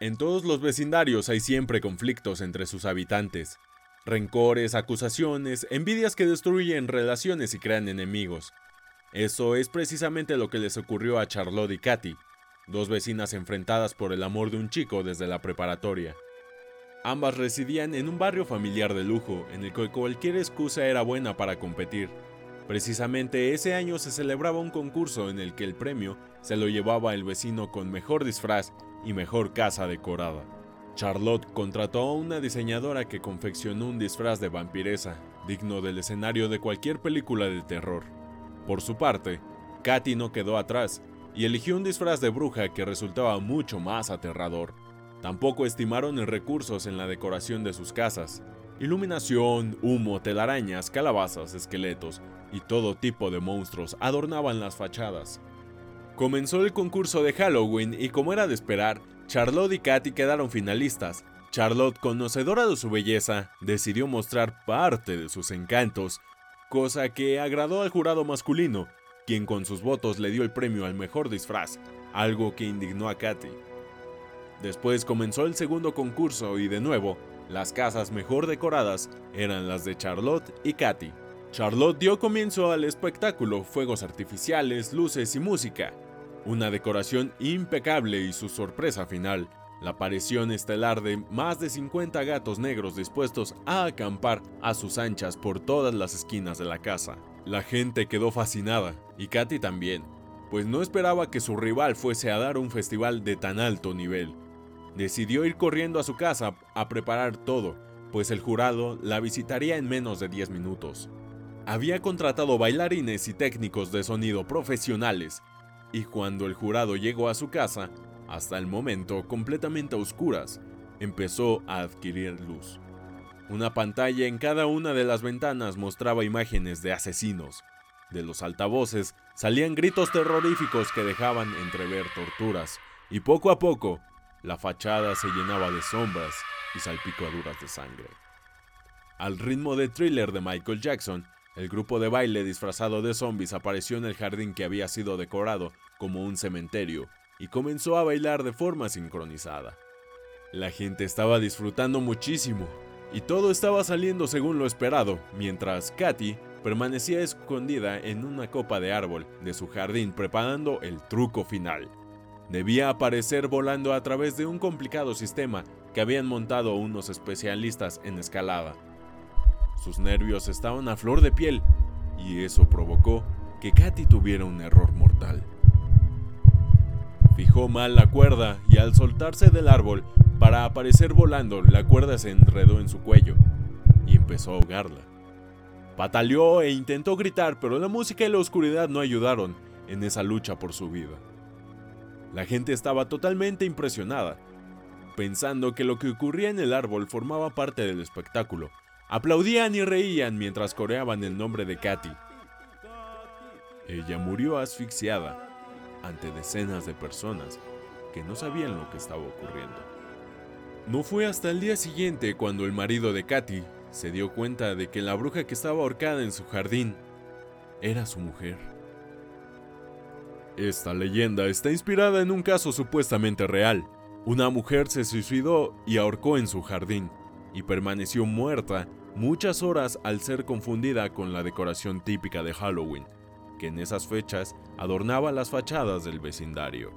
En todos los vecindarios hay siempre conflictos entre sus habitantes. Rencores, acusaciones, envidias que destruyen relaciones y crean enemigos. Eso es precisamente lo que les ocurrió a Charlotte y Katy, dos vecinas enfrentadas por el amor de un chico desde la preparatoria. Ambas residían en un barrio familiar de lujo, en el que cualquier excusa era buena para competir. Precisamente ese año se celebraba un concurso en el que el premio se lo llevaba el vecino con mejor disfraz y mejor casa decorada. Charlotte contrató a una diseñadora que confeccionó un disfraz de vampiresa, digno del escenario de cualquier película de terror. Por su parte, Katy no quedó atrás y eligió un disfraz de bruja que resultaba mucho más aterrador. Tampoco estimaron en recursos en la decoración de sus casas. Iluminación, humo, telarañas, calabazas, esqueletos y todo tipo de monstruos adornaban las fachadas. Comenzó el concurso de Halloween y como era de esperar, Charlotte y Katy quedaron finalistas. Charlotte, conocedora de su belleza, decidió mostrar parte de sus encantos, cosa que agradó al jurado masculino, quien con sus votos le dio el premio al mejor disfraz, algo que indignó a Katy. Después comenzó el segundo concurso y de nuevo, las casas mejor decoradas eran las de Charlotte y Katy. Charlotte dio comienzo al espectáculo, fuegos artificiales, luces y música. Una decoración impecable y su sorpresa final, la aparición estelar de más de 50 gatos negros dispuestos a acampar a sus anchas por todas las esquinas de la casa. La gente quedó fascinada, y Katy también, pues no esperaba que su rival fuese a dar un festival de tan alto nivel. Decidió ir corriendo a su casa a preparar todo, pues el jurado la visitaría en menos de 10 minutos. Había contratado bailarines y técnicos de sonido profesionales y cuando el jurado llegó a su casa, hasta el momento completamente a oscuras, empezó a adquirir luz. Una pantalla en cada una de las ventanas mostraba imágenes de asesinos. De los altavoces salían gritos terroríficos que dejaban entrever torturas, y poco a poco la fachada se llenaba de sombras y salpicaduras de sangre. Al ritmo de thriller de Michael Jackson, el grupo de baile disfrazado de zombies apareció en el jardín que había sido decorado como un cementerio y comenzó a bailar de forma sincronizada. La gente estaba disfrutando muchísimo y todo estaba saliendo según lo esperado, mientras Katy permanecía escondida en una copa de árbol de su jardín preparando el truco final. Debía aparecer volando a través de un complicado sistema que habían montado unos especialistas en escalada. Sus nervios estaban a flor de piel y eso provocó que Katy tuviera un error mortal. Fijó mal la cuerda y al soltarse del árbol para aparecer volando, la cuerda se enredó en su cuello y empezó a ahogarla. Pataleó e intentó gritar, pero la música y la oscuridad no ayudaron en esa lucha por su vida. La gente estaba totalmente impresionada, pensando que lo que ocurría en el árbol formaba parte del espectáculo, Aplaudían y reían mientras coreaban el nombre de Katy. Ella murió asfixiada ante decenas de personas que no sabían lo que estaba ocurriendo. No fue hasta el día siguiente cuando el marido de Katy se dio cuenta de que la bruja que estaba ahorcada en su jardín era su mujer. Esta leyenda está inspirada en un caso supuestamente real. Una mujer se suicidó y ahorcó en su jardín y permaneció muerta muchas horas al ser confundida con la decoración típica de Halloween, que en esas fechas adornaba las fachadas del vecindario.